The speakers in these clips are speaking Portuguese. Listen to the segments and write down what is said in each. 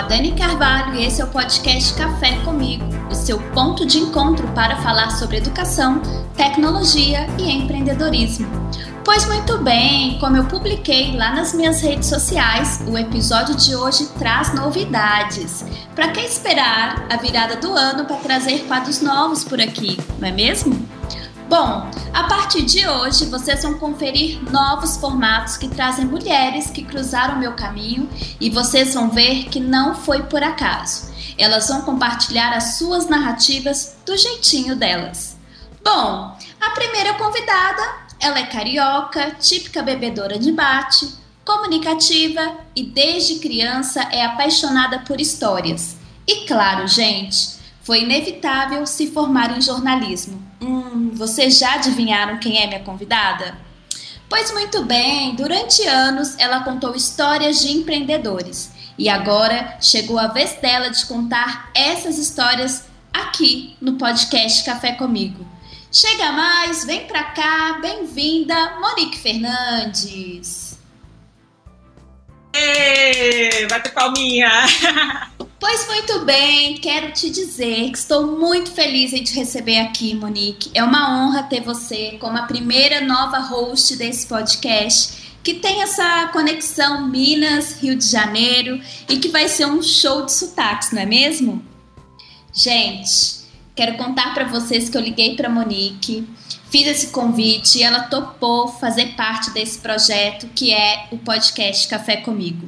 a Dani Carvalho e esse é o podcast Café Comigo, o seu ponto de encontro para falar sobre educação, tecnologia e empreendedorismo. Pois muito bem, como eu publiquei lá nas minhas redes sociais, o episódio de hoje traz novidades. Para que esperar a virada do ano para trazer quadros novos por aqui, não é mesmo? Bom, a partir de hoje vocês vão conferir novos formatos que trazem mulheres que cruzaram meu caminho e vocês vão ver que não foi por acaso. Elas vão compartilhar as suas narrativas do jeitinho delas. Bom, a primeira convidada, ela é carioca, típica bebedora de bate, comunicativa e desde criança é apaixonada por histórias. E claro, gente, foi inevitável se formar em jornalismo. Hum, vocês já adivinharam quem é minha convidada? Pois muito bem, durante anos ela contou histórias de empreendedores e agora chegou a vez dela de contar essas histórias aqui no podcast Café Comigo. Chega mais, vem pra cá, bem-vinda, Monique Fernandes. Ê, bate palminha! Pois muito bem, quero te dizer que estou muito feliz em te receber aqui, Monique. É uma honra ter você como a primeira nova host desse podcast, que tem essa conexão Minas, Rio de Janeiro e que vai ser um show de sotaques, não é mesmo? Gente, quero contar para vocês que eu liguei para Monique, fiz esse convite e ela topou fazer parte desse projeto que é o podcast Café Comigo.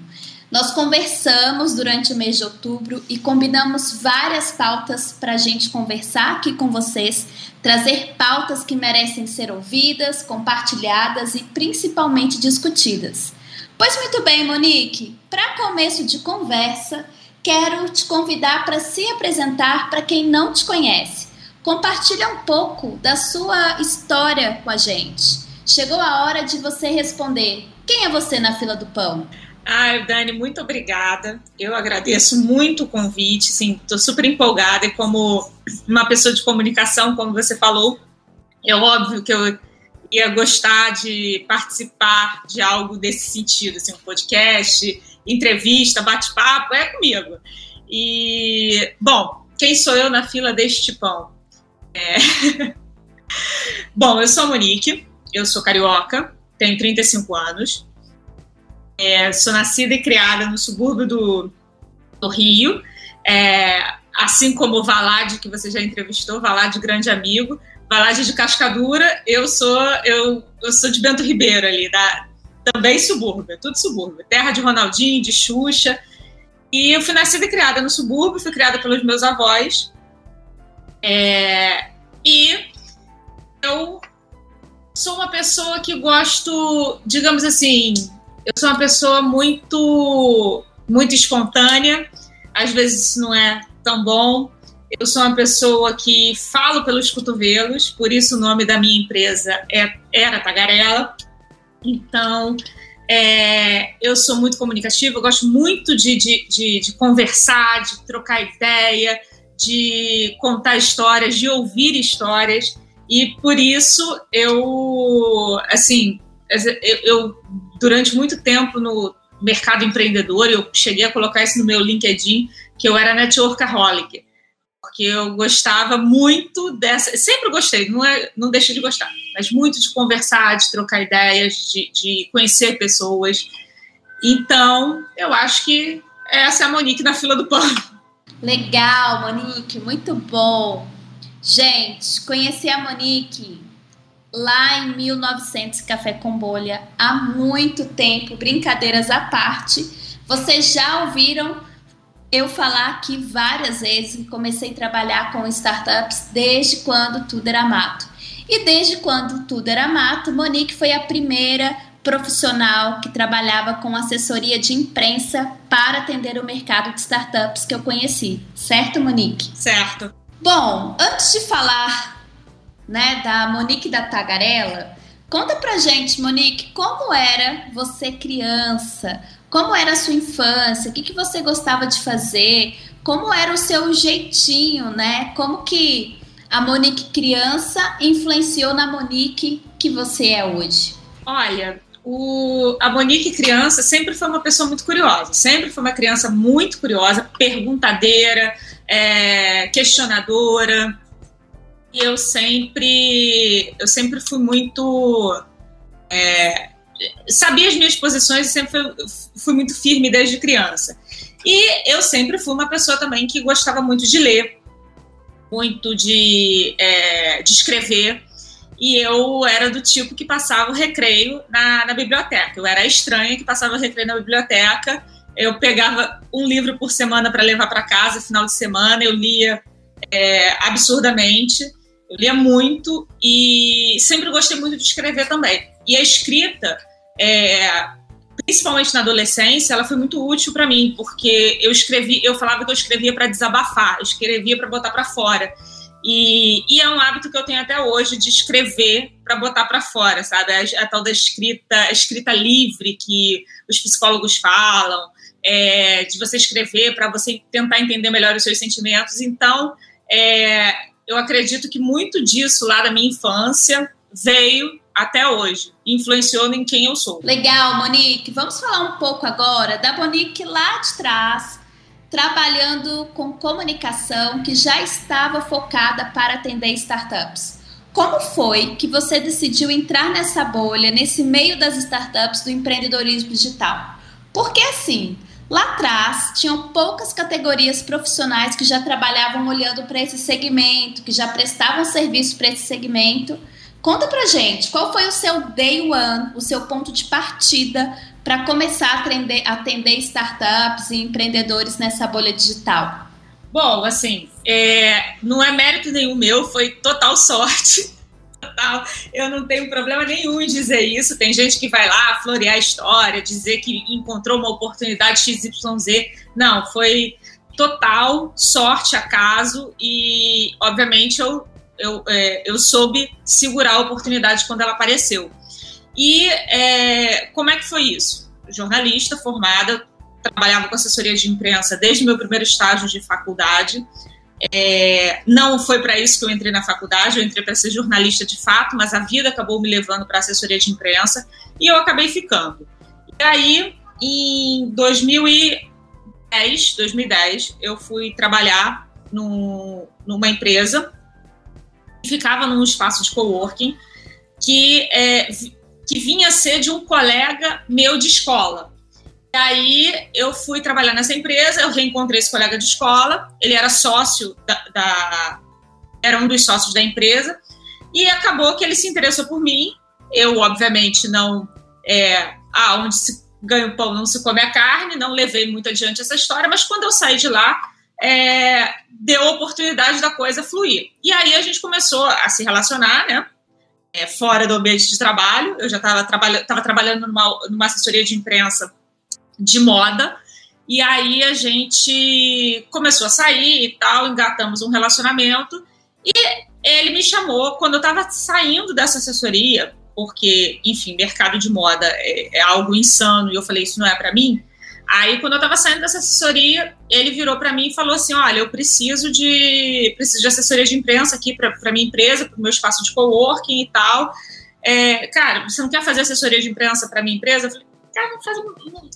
Nós conversamos durante o mês de outubro e combinamos várias pautas para a gente conversar aqui com vocês, trazer pautas que merecem ser ouvidas, compartilhadas e principalmente discutidas. Pois muito bem, Monique, para começo de conversa, quero te convidar para se apresentar para quem não te conhece. Compartilha um pouco da sua história com a gente. Chegou a hora de você responder: quem é você na fila do pão? Ai, Dani, muito obrigada. Eu agradeço muito o convite, sim, estou super empolgada e como uma pessoa de comunicação, como você falou, é óbvio que eu ia gostar de participar de algo desse sentido, assim, um podcast, entrevista, bate-papo, é comigo. E, bom, quem sou eu na fila deste pão? É... bom, eu sou a Monique, eu sou carioca, tenho 35 anos, é, sou nascida e criada no subúrbio do, do Rio, é, assim como o Valade, que você já entrevistou, Valade, grande amigo. Valade de Cascadura, eu sou eu, eu sou de Bento Ribeiro ali, da, também subúrbio, tudo subúrbio. Terra de Ronaldinho, de Xuxa. E eu fui nascida e criada no subúrbio, fui criada pelos meus avós. É, e eu sou uma pessoa que gosto, digamos assim, eu sou uma pessoa muito, muito espontânea, às vezes isso não é tão bom. Eu sou uma pessoa que falo pelos cotovelos, por isso o nome da minha empresa é, era Tagarela. Então, é, eu sou muito comunicativa, eu gosto muito de, de, de, de, conversar, de trocar ideia, de contar histórias, de ouvir histórias. E por isso eu, assim, eu, eu durante muito tempo no mercado empreendedor, eu cheguei a colocar isso no meu LinkedIn, que eu era networkaholic, porque eu gostava muito dessa, sempre gostei, não, é, não deixei de gostar, mas muito de conversar, de trocar ideias, de, de conhecer pessoas. Então, eu acho que essa é a Monique na fila do pão. Legal, Monique, muito bom. Gente, conhecer a Monique lá em 1900 Café com Bolha, há muito tempo, brincadeiras à parte. Vocês já ouviram eu falar aqui várias vezes comecei a trabalhar com startups desde quando tudo era mato. E desde quando tudo era mato, Monique foi a primeira profissional que trabalhava com assessoria de imprensa para atender o mercado de startups que eu conheci. Certo, Monique? Certo. Bom, antes de falar né, da Monique da Tagarela. Conta pra gente, Monique, como era você criança? Como era a sua infância? O que, que você gostava de fazer? Como era o seu jeitinho, né? Como que a Monique criança influenciou na Monique que você é hoje? Olha, o, a Monique criança sempre foi uma pessoa muito curiosa, sempre foi uma criança muito curiosa, perguntadeira, é, questionadora. E eu sempre, eu sempre fui muito é, sabia as minhas posições e sempre fui, fui, muito firme desde criança. E eu sempre fui uma pessoa também que gostava muito de ler, muito de, é, de escrever. E eu era do tipo que passava o recreio na, na biblioteca. Eu era a estranha que passava o recreio na biblioteca. Eu pegava um livro por semana para levar para casa, final de semana. Eu lia é, absurdamente. Eu lia muito e sempre gostei muito de escrever também. E a escrita é, principalmente na adolescência, ela foi muito útil para mim, porque eu escrevi, eu falava que eu escrevia para desabafar, eu escrevia para botar para fora. E, e, é um hábito que eu tenho até hoje de escrever para botar para fora, sabe? A, a, tal da escrita, a escrita livre que os psicólogos falam, é, de você escrever para você tentar entender melhor os seus sentimentos. Então, é, eu acredito que muito disso lá da minha infância veio até hoje, influenciou em quem eu sou. Legal, Monique. Vamos falar um pouco agora da Monique lá de trás, trabalhando com comunicação, que já estava focada para atender startups. Como foi que você decidiu entrar nessa bolha, nesse meio das startups do empreendedorismo digital? Porque assim, lá atrás tinham poucas categorias profissionais que já trabalhavam olhando para esse segmento, que já prestavam serviço para esse segmento Conta pra gente, qual foi o seu day one, o seu ponto de partida para começar a atender, atender startups e empreendedores nessa bolha digital? Bom, assim, é, não é mérito nenhum meu, foi total sorte. Total. Eu não tenho problema nenhum em dizer isso. Tem gente que vai lá florear a história, dizer que encontrou uma oportunidade XYZ. Não, foi total sorte, acaso, e obviamente eu eu, é, eu soube segurar a oportunidade quando ela apareceu. E é, como é que foi isso? Jornalista formada, trabalhava com assessoria de imprensa desde meu primeiro estágio de faculdade. É, não foi para isso que eu entrei na faculdade, eu entrei para ser jornalista de fato, mas a vida acabou me levando para assessoria de imprensa e eu acabei ficando. E aí, em 2010, 2010 eu fui trabalhar no, numa empresa ficava num espaço de coworking que, é, que vinha ser de um colega meu de escola. E aí eu fui trabalhar nessa empresa, eu reencontrei esse colega de escola, ele era sócio da, da era um dos sócios da empresa, e acabou que ele se interessou por mim. Eu, obviamente, não. É, ah, onde se ganha o pão não se come a carne, não levei muito adiante essa história, mas quando eu saí de lá, é, deu a oportunidade da coisa fluir. E aí a gente começou a se relacionar, né? É, fora do ambiente de trabalho. Eu já estava trabalha trabalhando numa, numa assessoria de imprensa de moda. E aí a gente começou a sair e tal, engatamos um relacionamento. E ele me chamou quando eu estava saindo dessa assessoria, porque, enfim, mercado de moda é, é algo insano, e eu falei, isso não é para mim. Aí, quando eu estava saindo dessa assessoria, ele virou para mim e falou assim: Olha, eu preciso de preciso de assessoria de imprensa aqui para minha empresa, para o meu espaço de coworking e tal. É, cara, você não quer fazer assessoria de imprensa para minha empresa? Eu falei, não faz,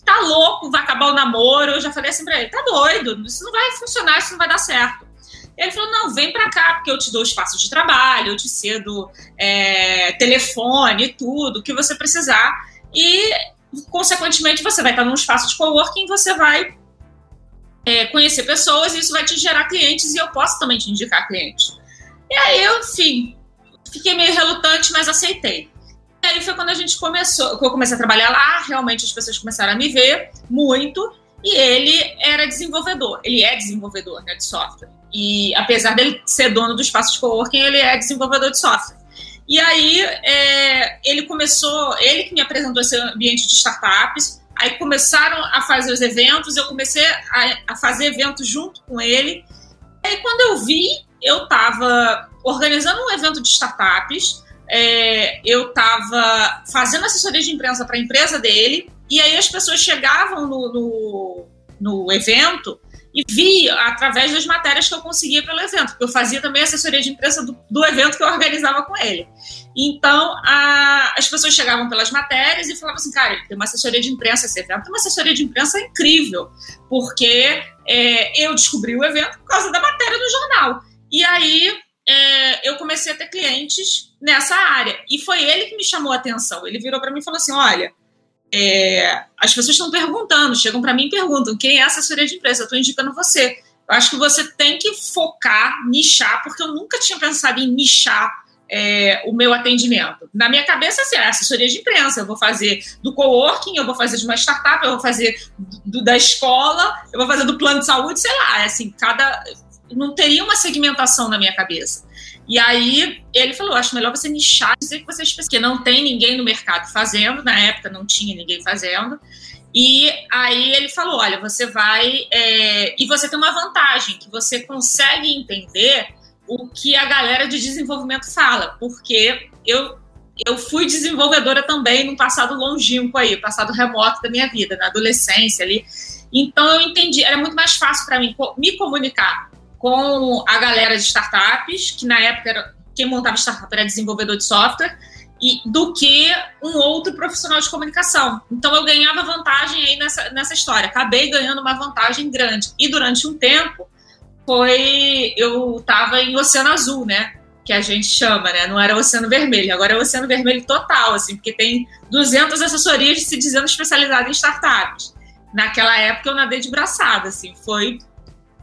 tá louco, vai acabar o namoro. Eu já falei assim para ele: tá doido, isso não vai funcionar, isso não vai dar certo. Ele falou: não, vem para cá, porque eu te dou espaço de trabalho, eu te cedo é, telefone, tudo, o que você precisar. E consequentemente, você vai estar num espaço de coworking, você vai é, conhecer pessoas e isso vai te gerar clientes e eu posso também te indicar clientes. E aí eu, enfim, fiquei meio relutante, mas aceitei. E aí foi quando a gente começou, eu comecei a trabalhar lá, realmente as pessoas começaram a me ver muito, e ele era desenvolvedor, ele é desenvolvedor né, de software. E apesar dele ser dono do espaço de coworking, ele é desenvolvedor de software. E aí é, ele começou, ele que me apresentou esse ambiente de startups. Aí começaram a fazer os eventos, eu comecei a, a fazer eventos junto com ele. Aí quando eu vi, eu estava organizando um evento de startups, é, eu estava fazendo assessoria de imprensa para a empresa dele, e aí as pessoas chegavam no, no, no evento e vi através das matérias que eu conseguia pelo evento, porque eu fazia também assessoria de imprensa do, do evento que eu organizava com ele. Então, a, as pessoas chegavam pelas matérias e falavam assim, cara, tem uma assessoria de imprensa esse evento, tem uma assessoria de imprensa incrível, porque é, eu descobri o evento por causa da matéria do jornal. E aí é, eu comecei a ter clientes nessa área. E foi ele que me chamou a atenção. Ele virou para mim e falou assim: olha, é, as pessoas estão perguntando, chegam para mim e perguntam quem é a assessoria de imprensa, eu estou indicando você. Eu acho que você tem que focar, nichar, porque eu nunca tinha pensado em nichar é, o meu atendimento. Na minha cabeça, assim, é assessoria de imprensa. Eu vou fazer do coworking, eu vou fazer de uma startup, eu vou fazer do, da escola, eu vou fazer do plano de saúde, sei lá. É assim, cada. Não teria uma segmentação na minha cabeça. E aí ele falou: acho melhor você nichar, dizer que você é específico, porque não tem ninguém no mercado fazendo, na época não tinha ninguém fazendo. E aí ele falou: olha, você vai. É... E você tem uma vantagem, que você consegue entender o que a galera de desenvolvimento fala, porque eu, eu fui desenvolvedora também no passado longínquo aí, passado remoto da minha vida, na adolescência ali. Então eu entendi, era muito mais fácil para mim me comunicar com a galera de startups, que na época era, quem montava startup era desenvolvedor de software, e do que um outro profissional de comunicação. Então eu ganhava vantagem aí nessa, nessa história. Acabei ganhando uma vantagem grande. E durante um tempo foi eu estava em Oceano Azul, né? Que a gente chama, né? Não era Oceano Vermelho, agora é Oceano Vermelho total, assim, porque tem 200 assessorias se dizendo especializadas em startups. Naquela época eu nadei de braçada, assim, foi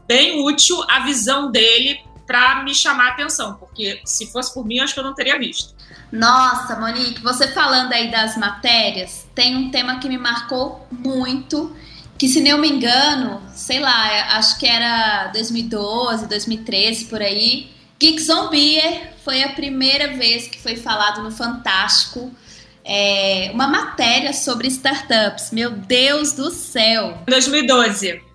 bem útil a visão dele para me chamar a atenção, porque se fosse por mim, acho que eu não teria visto. Nossa, Monique, você falando aí das matérias, tem um tema que me marcou muito, que se não me engano, sei lá, acho que era 2012, 2013 por aí. Geek Zombie foi a primeira vez que foi falado no Fantástico. É, uma matéria sobre startups. Meu Deus do céu! 2012.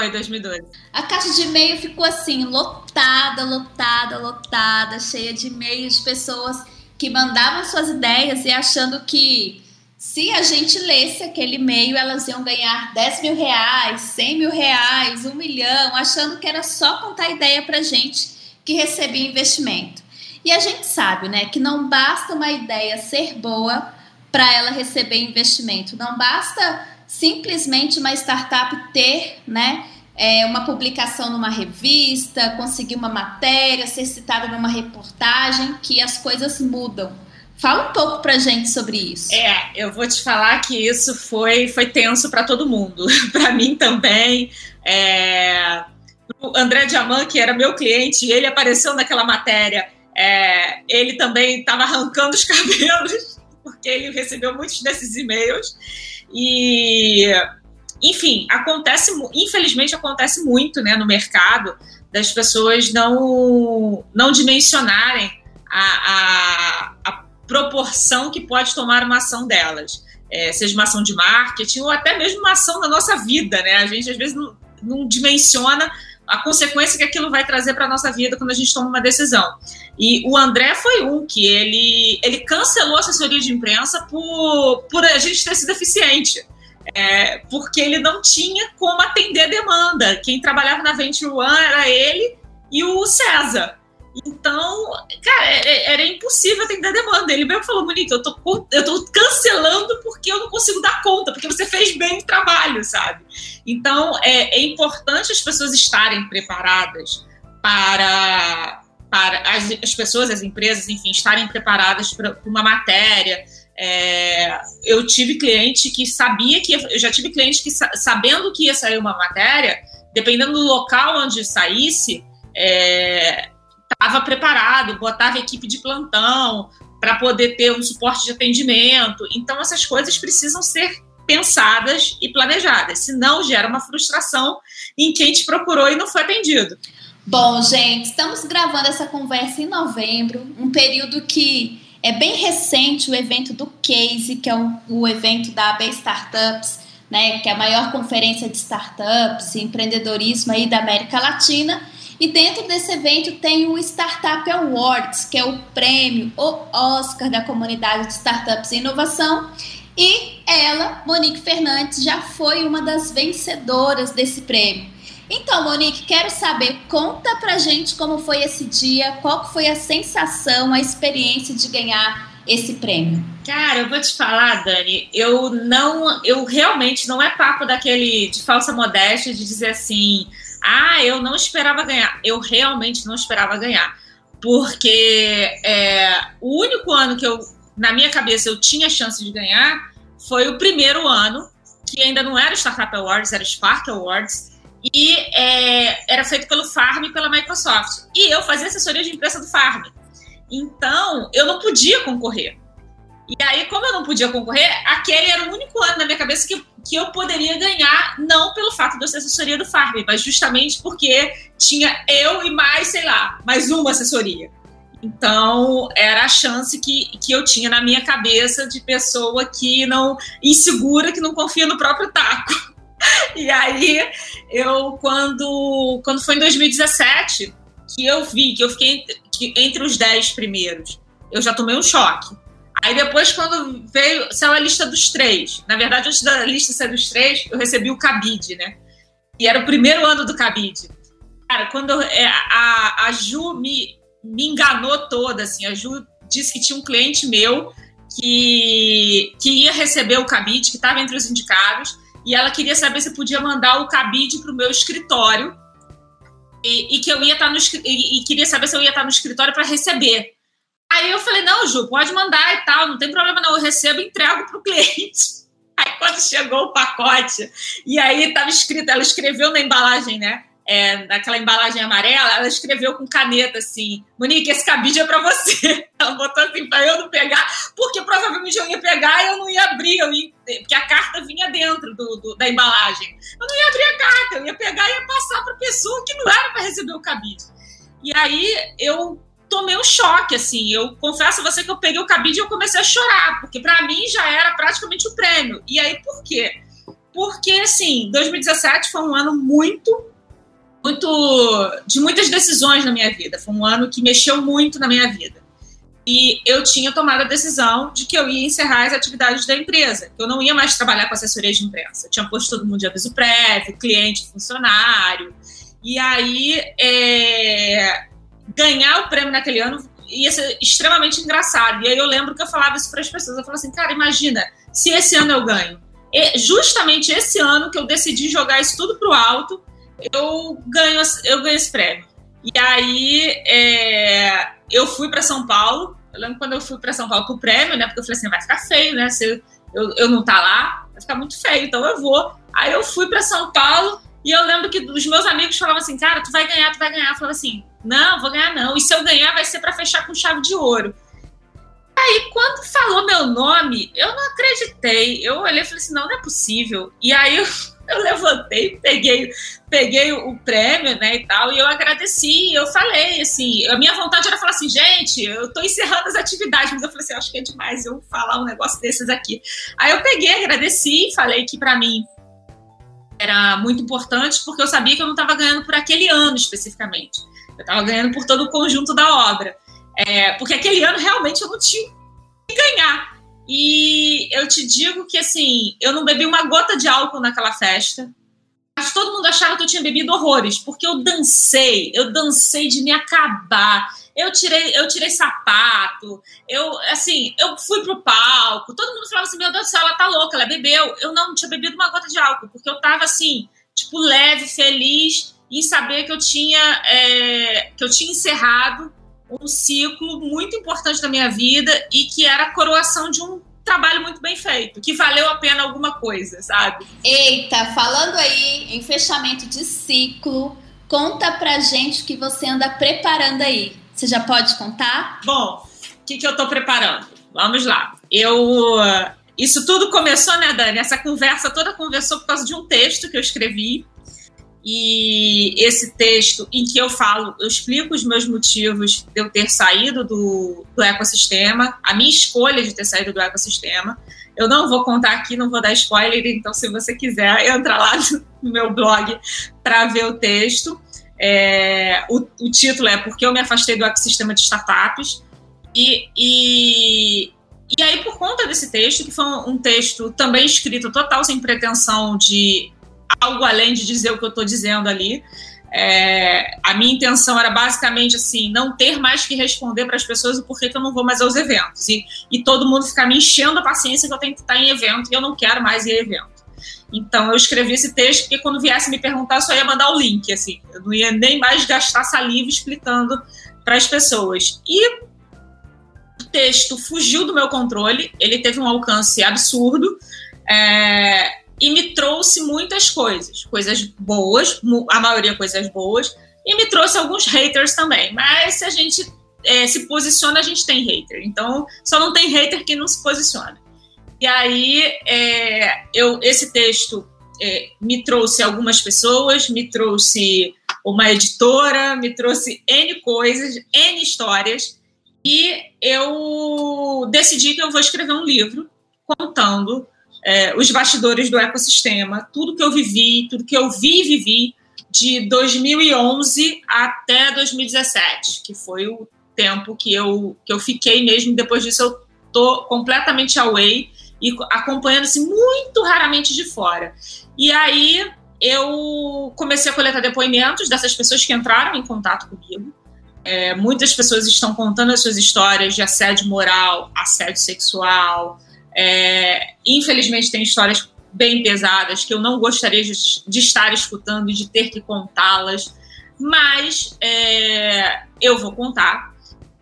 Foi 2012. A caixa de e-mail ficou assim, lotada, lotada, lotada, cheia de e-mails de pessoas que mandavam suas ideias e achando que se a gente lesse aquele e-mail, elas iam ganhar 10 mil reais, 100 mil reais, 1 milhão, achando que era só contar ideia pra gente que recebia investimento. E a gente sabe, né, que não basta uma ideia ser boa para ela receber investimento. Não basta simplesmente uma startup ter, né, é, uma publicação numa revista, conseguir uma matéria, ser citada numa reportagem, que as coisas mudam. Fala um pouco pra gente sobre isso. É, eu vou te falar que isso foi, foi tenso para todo mundo. para mim também. É... O André Diamant, que era meu cliente, ele apareceu naquela matéria. É... Ele também estava arrancando os cabelos, porque ele recebeu muitos desses e-mails. E, enfim, acontece, infelizmente acontece muito né, no mercado das pessoas não, não dimensionarem a, a, a proporção que pode tomar uma ação delas. É, seja uma ação de marketing ou até mesmo uma ação da nossa vida, né? A gente às vezes não, não dimensiona a consequência que aquilo vai trazer para a nossa vida quando a gente toma uma decisão. E o André foi um que ele, ele cancelou a assessoria de imprensa por, por a gente ter sido eficiente. É, porque ele não tinha como atender a demanda. Quem trabalhava na Venture One era ele e o César. Então, cara, era, é, é, era impossível atender a demanda. Ele mesmo falou, Monique, eu tô, eu tô cancelando porque eu não consigo dar conta, porque você fez bem o trabalho, sabe? Então, é, é importante as pessoas estarem preparadas para, para as, as pessoas, as empresas, enfim, estarem preparadas para uma matéria. É, eu tive cliente que sabia que, eu já tive cliente que, sabendo que ia sair uma matéria, dependendo do local onde saísse, é, estava preparado, botava equipe de plantão para poder ter um suporte de atendimento. Então, essas coisas precisam ser pensadas e planejadas, senão gera uma frustração em quem te procurou e não foi atendido. Bom, gente, estamos gravando essa conversa em novembro, um período que é bem recente o evento do Case, que é o, o evento da AB Startups, né, que é a maior conferência de startups e empreendedorismo aí da América Latina. E dentro desse evento tem o Startup Awards, que é o prêmio, o Oscar da comunidade de startups e inovação. E ela, Monique Fernandes, já foi uma das vencedoras desse prêmio. Então, Monique, quero saber, conta pra gente como foi esse dia, qual foi a sensação, a experiência de ganhar esse prêmio. Cara, eu vou te falar, Dani, eu não, eu realmente não é papo daquele de falsa modéstia de dizer assim, ah, eu não esperava ganhar. Eu realmente não esperava ganhar, porque é, o único ano que eu, na minha cabeça, eu tinha chance de ganhar foi o primeiro ano que ainda não era Startup Awards, era o Spark Awards, e é, era feito pelo Farm e pela Microsoft. E eu fazia assessoria de imprensa do Farm. Então, eu não podia concorrer. E aí, como eu não podia concorrer, aquele era o único ano na minha cabeça que, que eu poderia ganhar, não pelo fato de eu ser assessoria do Farm, mas justamente porque tinha eu e mais, sei lá, mais uma assessoria. Então, era a chance que, que eu tinha na minha cabeça de pessoa que não. insegura, que não confia no próprio taco. E aí, eu, quando, quando foi em 2017, que eu vi, que eu fiquei entre, entre os 10 primeiros, eu já tomei um choque. Aí depois, quando veio, saiu a lista dos três. Na verdade, antes da lista sair dos três, eu recebi o cabide, né? E era o primeiro ano do cabide. Cara, quando eu, é, a, a Ju me, me enganou toda, assim. A Ju disse que tinha um cliente meu que, que ia receber o cabide, que estava entre os indicados, e ela queria saber se podia mandar o cabide para o meu escritório e, e, que eu ia estar tá no e, e queria saber se eu ia estar tá no escritório para receber. Aí eu falei, não, Ju, pode mandar e tal, não tem problema não, eu recebo e entrego para o cliente. Aí quando chegou o pacote, e aí estava escrito, ela escreveu na embalagem, né? é, naquela embalagem amarela, ela escreveu com caneta assim: Monique, esse cabide é para você. Ela botou assim para eu não pegar, porque provavelmente eu ia pegar e eu não ia abrir, eu ia, porque a carta vinha dentro do, do, da embalagem. Eu não ia abrir a carta, eu ia pegar e ia passar para pessoa que não era para receber o cabide. E aí eu tomei um choque, assim. Eu confesso a você que eu peguei o cabide e eu comecei a chorar, porque para mim já era praticamente o prêmio. E aí por quê? Porque, assim, 2017 foi um ano muito muito de muitas decisões na minha vida. Foi um ano que mexeu muito na minha vida. E eu tinha tomado a decisão de que eu ia encerrar as atividades da empresa, que eu não ia mais trabalhar com assessoria de imprensa. Eu tinha posto todo mundo de aviso prévio, cliente, funcionário. E aí, é, ganhar o prêmio naquele ano ia ser extremamente engraçado. E aí eu lembro que eu falava isso para as pessoas. Eu falava assim, cara, imagina se esse ano eu ganho. E justamente esse ano que eu decidi jogar isso tudo pro alto eu ganho, eu ganho esse prêmio. E aí é, eu fui para São Paulo. Eu lembro quando eu fui para São Paulo o prêmio, né? Porque eu falei assim, vai ficar feio, né? Se eu, eu não tá lá, vai ficar muito feio, então eu vou. Aí eu fui para São Paulo e eu lembro que os meus amigos falavam assim, cara, tu vai ganhar, tu vai ganhar. Eu falava assim, não, vou ganhar não. E se eu ganhar, vai ser para fechar com chave de ouro. Aí, quando falou meu nome, eu não acreditei. Eu olhei e falei assim, não, não é possível. E aí eu eu levantei, peguei, peguei o prêmio, né, e tal, e eu agradeci, eu falei, assim, a minha vontade era falar assim, gente, eu tô encerrando as atividades, mas eu falei assim, acho que é demais eu falar um negócio desses aqui. Aí eu peguei, agradeci, falei que para mim era muito importante, porque eu sabia que eu não estava ganhando por aquele ano especificamente, eu estava ganhando por todo o conjunto da obra, é, porque aquele ano realmente eu não tinha que ganhar, e eu te digo que, assim, eu não bebi uma gota de álcool naquela festa. Mas todo mundo achava que eu tinha bebido horrores, porque eu dancei, eu dancei de me acabar. Eu tirei, eu tirei sapato, eu, assim, eu fui pro palco. Todo mundo falava assim: meu Deus do céu, ela tá louca, ela bebeu. Eu não tinha bebido uma gota de álcool, porque eu tava, assim, tipo, leve, feliz em saber que eu tinha, é, que eu tinha encerrado um ciclo muito importante da minha vida e que era a coroação de um trabalho muito bem feito, que valeu a pena alguma coisa, sabe? Eita, falando aí em fechamento de ciclo, conta pra gente o que você anda preparando aí. Você já pode contar? Bom, o que, que eu tô preparando? Vamos lá. Eu. Isso tudo começou, né, Dani? Essa conversa toda começou por causa de um texto que eu escrevi e esse texto em que eu falo, eu explico os meus motivos de eu ter saído do, do ecossistema, a minha escolha de ter saído do ecossistema. Eu não vou contar aqui, não vou dar spoiler, então se você quiser, entra lá no meu blog para ver o texto. É, o, o, título é Porque eu me afastei do ecossistema de startups. E, e, e aí, por conta desse texto, que foi um, um texto também escrito total sem pretensão de algo além de dizer o que eu estou dizendo ali. É, a minha intenção era basicamente assim, não ter mais que responder para as pessoas o porquê que eu não vou mais aos eventos. E, e todo mundo ficar me enchendo a paciência que eu tenho que estar em evento e eu não quero mais ir a evento. Então eu escrevi esse texto porque quando viesse me perguntar, eu só ia mandar o link, assim. Eu não ia nem mais gastar saliva explicando para as pessoas. E o texto fugiu do meu controle, ele teve um alcance absurdo. É, e me trouxe muitas coisas, coisas boas, a maioria coisas boas, e me trouxe alguns haters também. Mas se a gente é, se posiciona, a gente tem hater. Então, só não tem hater que não se posiciona. E aí, é, eu, esse texto é, me trouxe algumas pessoas, me trouxe uma editora, me trouxe N coisas, N histórias, e eu decidi que eu vou escrever um livro contando é, os bastidores do ecossistema, tudo que eu vivi, tudo que eu vi e vivi de 2011 até 2017, que foi o tempo que eu, que eu fiquei mesmo. Depois disso, eu tô completamente away e acompanhando-se muito raramente de fora. E aí eu comecei a coletar depoimentos dessas pessoas que entraram em contato comigo. É, muitas pessoas estão contando as suas histórias de assédio moral, assédio sexual, é, infelizmente, tem histórias bem pesadas que eu não gostaria de, de estar escutando e de ter que contá-las, mas é, eu vou contar,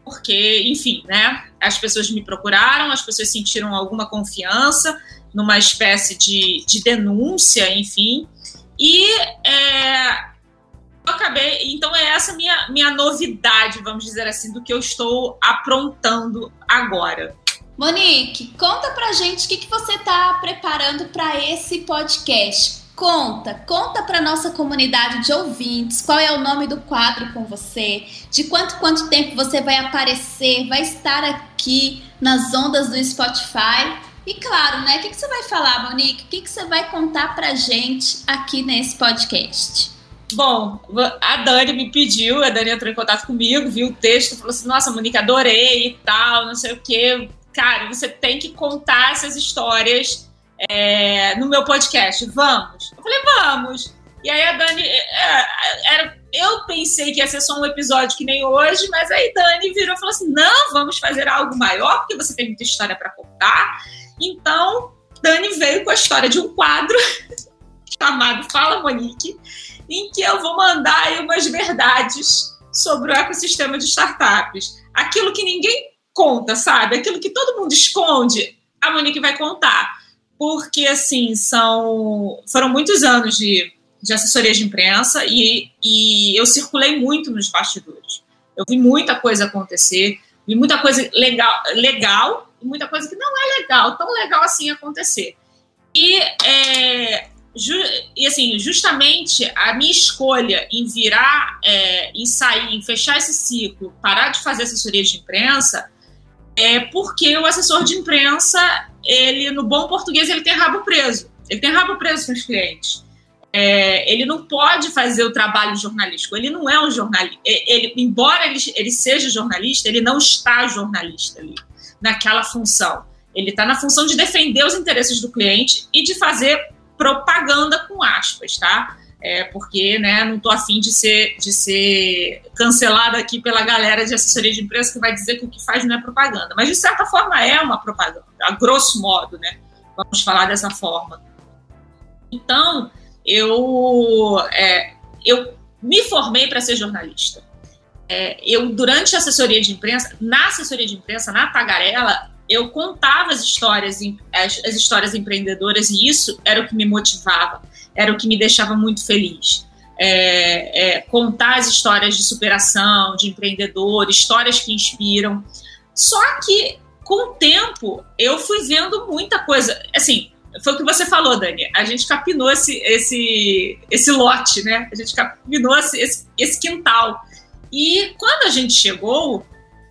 porque, enfim, né? As pessoas me procuraram, as pessoas sentiram alguma confiança numa espécie de, de denúncia, enfim, e é, eu acabei. Então, é essa minha, minha novidade, vamos dizer assim, do que eu estou aprontando agora. Monique, conta pra gente o que, que você tá preparando para esse podcast. Conta, conta para nossa comunidade de ouvintes qual é o nome do quadro com você, de quanto quanto tempo você vai aparecer, vai estar aqui nas ondas do Spotify. E claro, né? O que, que você vai falar, Monique? O que, que você vai contar pra gente aqui nesse podcast? Bom, a Dani me pediu, a Dani entrou em contato comigo, viu o texto, falou assim: Nossa, Monique, adorei e tal, não sei o quê cara, você tem que contar essas histórias é, no meu podcast. Vamos? Eu falei, vamos. E aí a Dani, é, é, era, eu pensei que ia ser só um episódio que nem hoje, mas aí Dani virou e falou assim: não, vamos fazer algo maior, porque você tem muita história para contar. Então, Dani veio com a história de um quadro chamado Fala Monique, em que eu vou mandar aí umas verdades sobre o ecossistema de startups. Aquilo que ninguém conta, sabe? Aquilo que todo mundo esconde, a Monique vai contar. Porque, assim, são foram muitos anos de, de assessoria de imprensa e, e eu circulei muito nos bastidores. Eu vi muita coisa acontecer, vi muita coisa legal, legal e muita coisa que não é legal, tão legal assim acontecer. E, é, ju, e assim, justamente a minha escolha em virar, é, em sair, em fechar esse ciclo, parar de fazer assessoria de imprensa, é porque o assessor de imprensa, ele, no bom português, ele tem rabo preso. Ele tem rabo preso com os clientes. É, ele não pode fazer o trabalho jornalístico. Ele não é um jornalista. Ele, embora ele, ele seja jornalista, ele não está jornalista ali, naquela função. Ele está na função de defender os interesses do cliente e de fazer propaganda com aspas, tá? É, porque né, não estou afim de ser, de ser cancelada aqui pela galera de assessoria de imprensa que vai dizer que o que faz não é propaganda. Mas, de certa forma, é uma propaganda, a grosso modo, né? Vamos falar dessa forma. Então, eu, é, eu me formei para ser jornalista. É, eu, durante a assessoria de imprensa, na assessoria de imprensa, na Tagarela, eu contava as histórias, as, as histórias empreendedoras e isso era o que me motivava era o que me deixava muito feliz. É, é, contar as histórias de superação, de empreendedor, histórias que inspiram. Só que, com o tempo, eu fui vendo muita coisa. Assim, foi o que você falou, Dani. A gente capinou esse, esse, esse lote, né? A gente capinou esse, esse, quintal. E quando a gente chegou,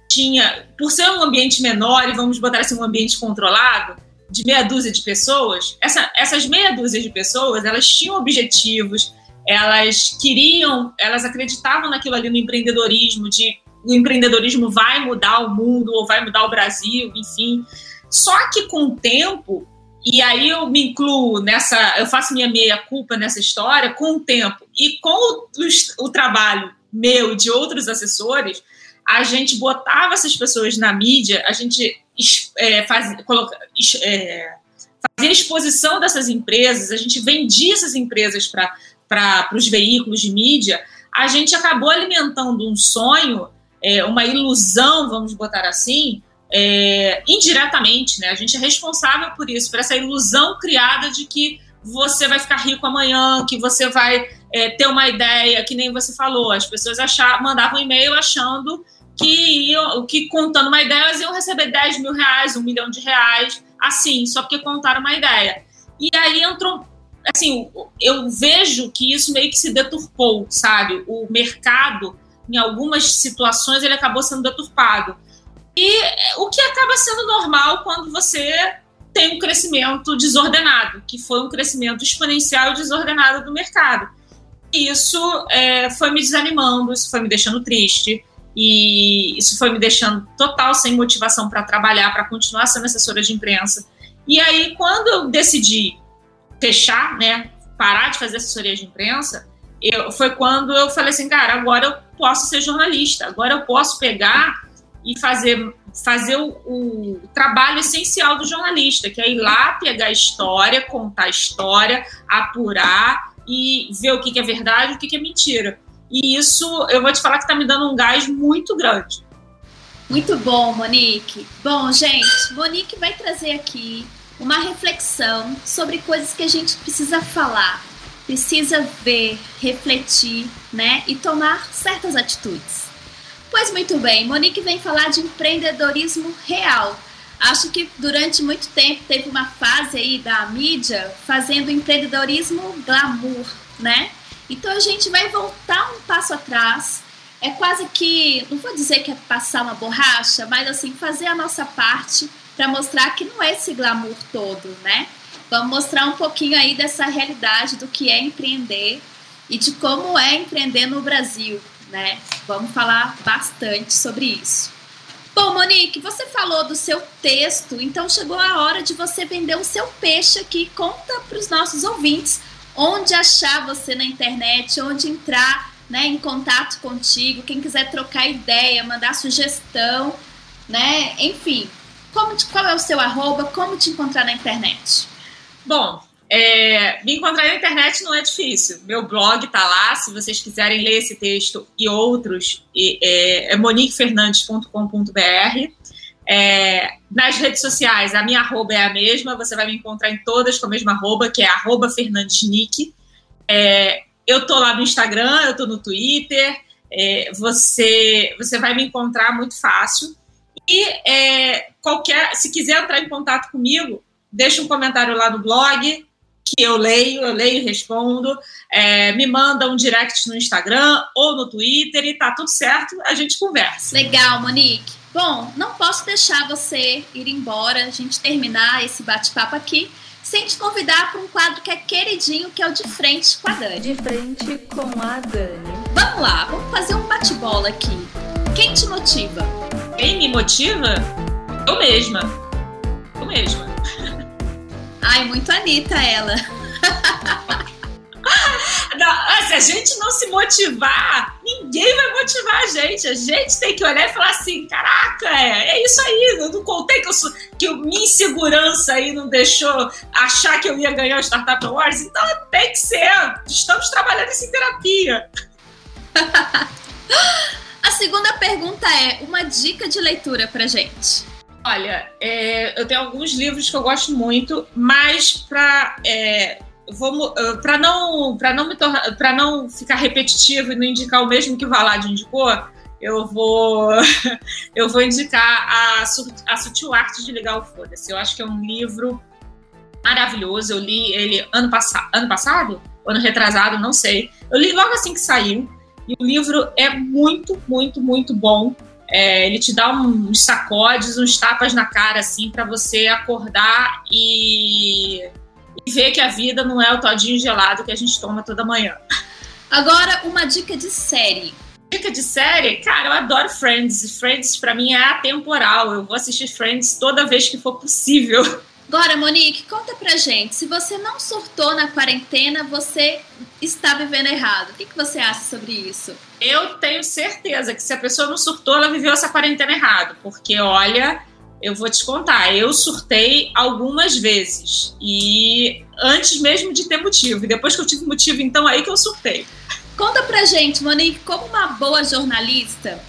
tinha, por ser um ambiente menor e vamos botar assim, um ambiente controlado, de meia dúzia de pessoas, essa, essas meia dúzia de pessoas, elas tinham objetivos, elas queriam, elas acreditavam naquilo ali no empreendedorismo, de o empreendedorismo vai mudar o mundo ou vai mudar o Brasil, enfim. Só que com o tempo, e aí eu me incluo nessa, eu faço minha meia culpa nessa história com o tempo e com o, o trabalho meu e de outros assessores, a gente botava essas pessoas na mídia, a gente é, faz, coloca, é, exposição dessas empresas, a gente vendia essas empresas para os veículos de mídia, a gente acabou alimentando um sonho, é, uma ilusão, vamos botar assim, é, indiretamente, né? A gente é responsável por isso, por essa ilusão criada de que você vai ficar rico amanhã, que você vai é, ter uma ideia, que nem você falou. As pessoas achar, mandavam e-mail achando que que contando uma ideia, elas iam receber 10 mil reais, um milhão de reais, assim, só porque contaram uma ideia. E aí entrou, assim, eu vejo que isso meio que se deturpou, sabe? O mercado, em algumas situações, ele acabou sendo deturpado. E o que acaba sendo normal quando você tem um crescimento desordenado, que foi um crescimento exponencial e desordenado do mercado. Isso é, foi me desanimando, isso foi me deixando triste, e isso foi me deixando total sem motivação para trabalhar, para continuar sendo assessora de imprensa. E aí, quando eu decidi fechar, né, parar de fazer assessoria de imprensa, eu, foi quando eu falei assim, cara, agora eu posso ser jornalista, agora eu posso pegar e fazer, fazer o, o, trabalho essencial do jornalista, que é ir lá pegar a história, contar a história, apurar e ver o que, que é verdade e o que, que é mentira. E isso, eu vou te falar que está me dando um gás muito grande. Muito bom, Monique. Bom, gente, Monique vai trazer aqui uma reflexão sobre coisas que a gente precisa falar, precisa ver, refletir, né, e tomar certas atitudes. Pois muito bem, Monique vem falar de empreendedorismo real. Acho que durante muito tempo teve uma fase aí da mídia fazendo empreendedorismo glamour, né? Então a gente vai voltar um passo atrás. É quase que, não vou dizer que é passar uma borracha, mas assim, fazer a nossa parte para mostrar que não é esse glamour todo, né? Vamos mostrar um pouquinho aí dessa realidade do que é empreender e de como é empreender no Brasil, né? Vamos falar bastante sobre isso. Bom, Monique, você falou do seu texto, então chegou a hora de você vender o seu peixe aqui. Conta para os nossos ouvintes onde achar você na internet, onde entrar né, em contato contigo, quem quiser trocar ideia, mandar sugestão, né? Enfim, como te, qual é o seu arroba, como te encontrar na internet? Bom, é, me encontrar na internet não é difícil. Meu blog está lá, se vocês quiserem ler esse texto e outros, é, é moniquefernandes.com.br. É, nas redes sociais, a minha arroba é a mesma, você vai me encontrar em todas com a mesma arroba, que é arroba fernandesnick. É, eu tô lá no Instagram, eu tô no Twitter, é, você, você vai me encontrar muito fácil. E é, qualquer, se quiser entrar em contato comigo, deixa um comentário lá no blog, que eu leio, eu leio e respondo. É, me manda um direct no Instagram ou no Twitter e tá tudo certo, a gente conversa. Legal, Monique. Bom, não posso deixar você ir embora, a gente terminar esse bate-papo aqui, sem te convidar para um quadro que é queridinho, que é o De Frente com a Dani. De Frente com a Dani. Vamos lá, vamos fazer um bate-bola aqui. Quem te motiva? Quem me motiva? Eu mesma. Eu mesma. Ai, muito Anitta ela. Não, se a gente não se motivar, ninguém vai motivar a gente. A gente tem que olhar e falar assim: caraca, é, é isso aí. Eu não contei que, eu sou, que minha insegurança aí não deixou achar que eu ia ganhar o Startup Awards. Então tem que ser. Estamos trabalhando isso em terapia. a segunda pergunta é: uma dica de leitura pra gente. Olha, é, eu tenho alguns livros que eu gosto muito, mas para é, para não para não me para não ficar repetitivo e não indicar o mesmo que o Valad indicou, eu vou eu vou indicar a, a Sutil Arte de Ligar o Foda-se. Eu acho que é um livro maravilhoso. Eu li ele ano passado, ano passado, ano retrasado, não sei. Eu li logo assim que saiu e o livro é muito, muito, muito bom. É, ele te dá uns sacodes, uns tapas na cara, assim, para você acordar e, e ver que a vida não é o todinho gelado que a gente toma toda manhã. Agora, uma dica de série. Dica de série? Cara, eu adoro Friends. Friends, para mim, é atemporal. Eu vou assistir Friends toda vez que for possível. Agora, Monique, conta pra gente. Se você não surtou na quarentena, você está vivendo errado. O que, que você acha sobre isso? Eu tenho certeza que se a pessoa não surtou, ela viveu essa quarentena errado. Porque, olha, eu vou te contar, eu surtei algumas vezes. E antes mesmo de ter motivo. E depois que eu tive motivo, então aí que eu surtei. Conta pra gente, Monique, como uma boa jornalista,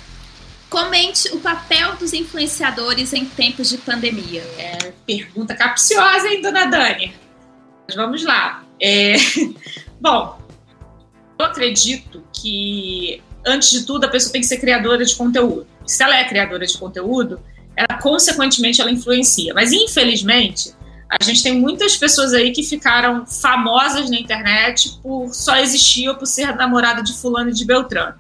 Comente o papel dos influenciadores em tempos de pandemia. É, pergunta capciosa, hein, dona Dani? Mas vamos lá. É... Bom, eu acredito que, antes de tudo, a pessoa tem que ser criadora de conteúdo. Se ela é criadora de conteúdo, ela, consequentemente, ela influencia. Mas, infelizmente, a gente tem muitas pessoas aí que ficaram famosas na internet por só existir ou por ser namorada de fulano e de Beltrano.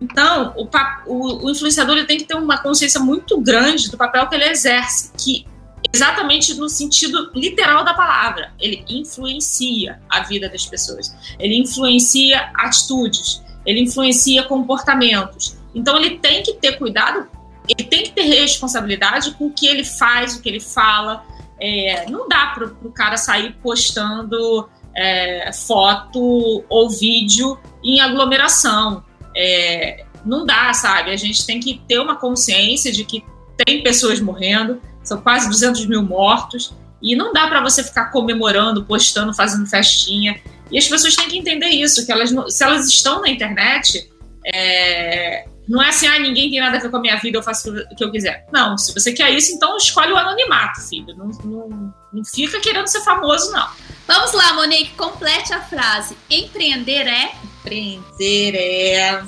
Então, o, o, o influenciador ele tem que ter uma consciência muito grande do papel que ele exerce, que exatamente no sentido literal da palavra, ele influencia a vida das pessoas, ele influencia atitudes, ele influencia comportamentos. Então, ele tem que ter cuidado, ele tem que ter responsabilidade com o que ele faz, o que ele fala. É, não dá para o cara sair postando é, foto ou vídeo em aglomeração é, não dá, sabe? A gente tem que ter uma consciência de que tem pessoas morrendo, são quase 200 mil mortos, e não dá para você ficar comemorando, postando, fazendo festinha. E as pessoas têm que entender isso, que elas, se elas estão na internet, é, não é assim, ah, ninguém tem nada a ver com a minha vida, eu faço o que eu quiser. Não, se você quer isso, então escolhe o anonimato, filho. Não, não, não fica querendo ser famoso, não. Vamos lá, Monique, complete a frase. Empreender é empreender é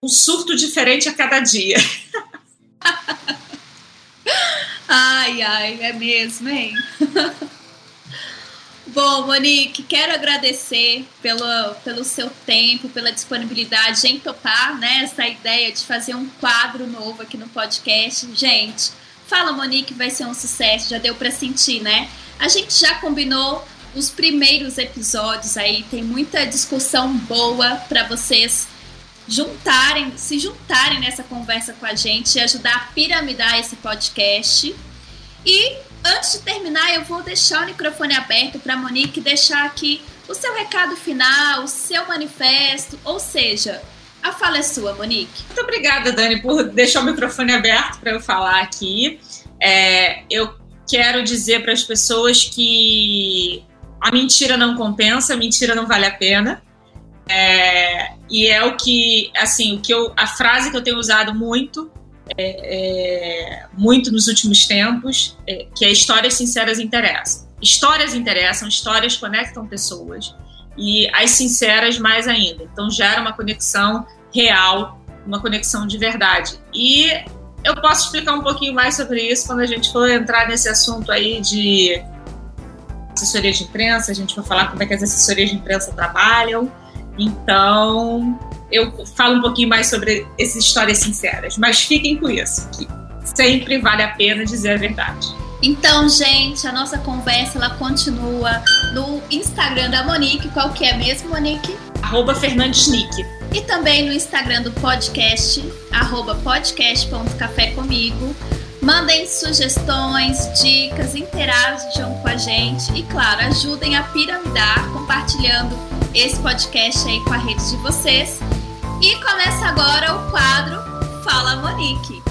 um surto diferente a cada dia. ai, ai, é mesmo, hein? Bom, Monique, quero agradecer pelo, pelo seu tempo, pela disponibilidade em topar né, essa ideia de fazer um quadro novo aqui no podcast. Gente, fala, Monique, vai ser um sucesso, já deu para sentir, né? A gente já combinou os primeiros episódios aí, tem muita discussão boa para vocês juntarem, se juntarem nessa conversa com a gente e ajudar a piramidar esse podcast. E antes de terminar, eu vou deixar o microfone aberto para Monique deixar aqui o seu recado final, o seu manifesto, ou seja, a fala é sua, Monique. Muito obrigada, Dani, por deixar o microfone aberto para eu falar aqui. É, eu quero dizer para as pessoas que a mentira não compensa, a mentira não vale a pena. É, e é o que, assim, o que eu, a frase que eu tenho usado muito, é, é, muito nos últimos tempos, é, que é histórias sinceras interessam. Histórias interessam, histórias conectam pessoas e as sinceras mais ainda. Então gera uma conexão real, uma conexão de verdade. E eu posso explicar um pouquinho mais sobre isso quando a gente for entrar nesse assunto aí de assessoria de imprensa, a gente vai falar como é que as assessorias de imprensa trabalham. Então, eu falo um pouquinho mais sobre essas histórias sinceras, mas fiquem com isso, que sempre vale a pena dizer a verdade. Então, gente, a nossa conversa ela continua no Instagram da Monique. Qual que é mesmo, Monique? Arroba Fernandes Nick. E também no Instagram do podcast, arroba podcast.café comigo. Mandem sugestões, dicas, interajam com a gente e, claro, ajudem a piramidar compartilhando esse podcast aí com a rede de vocês. E começa agora o quadro Fala Monique.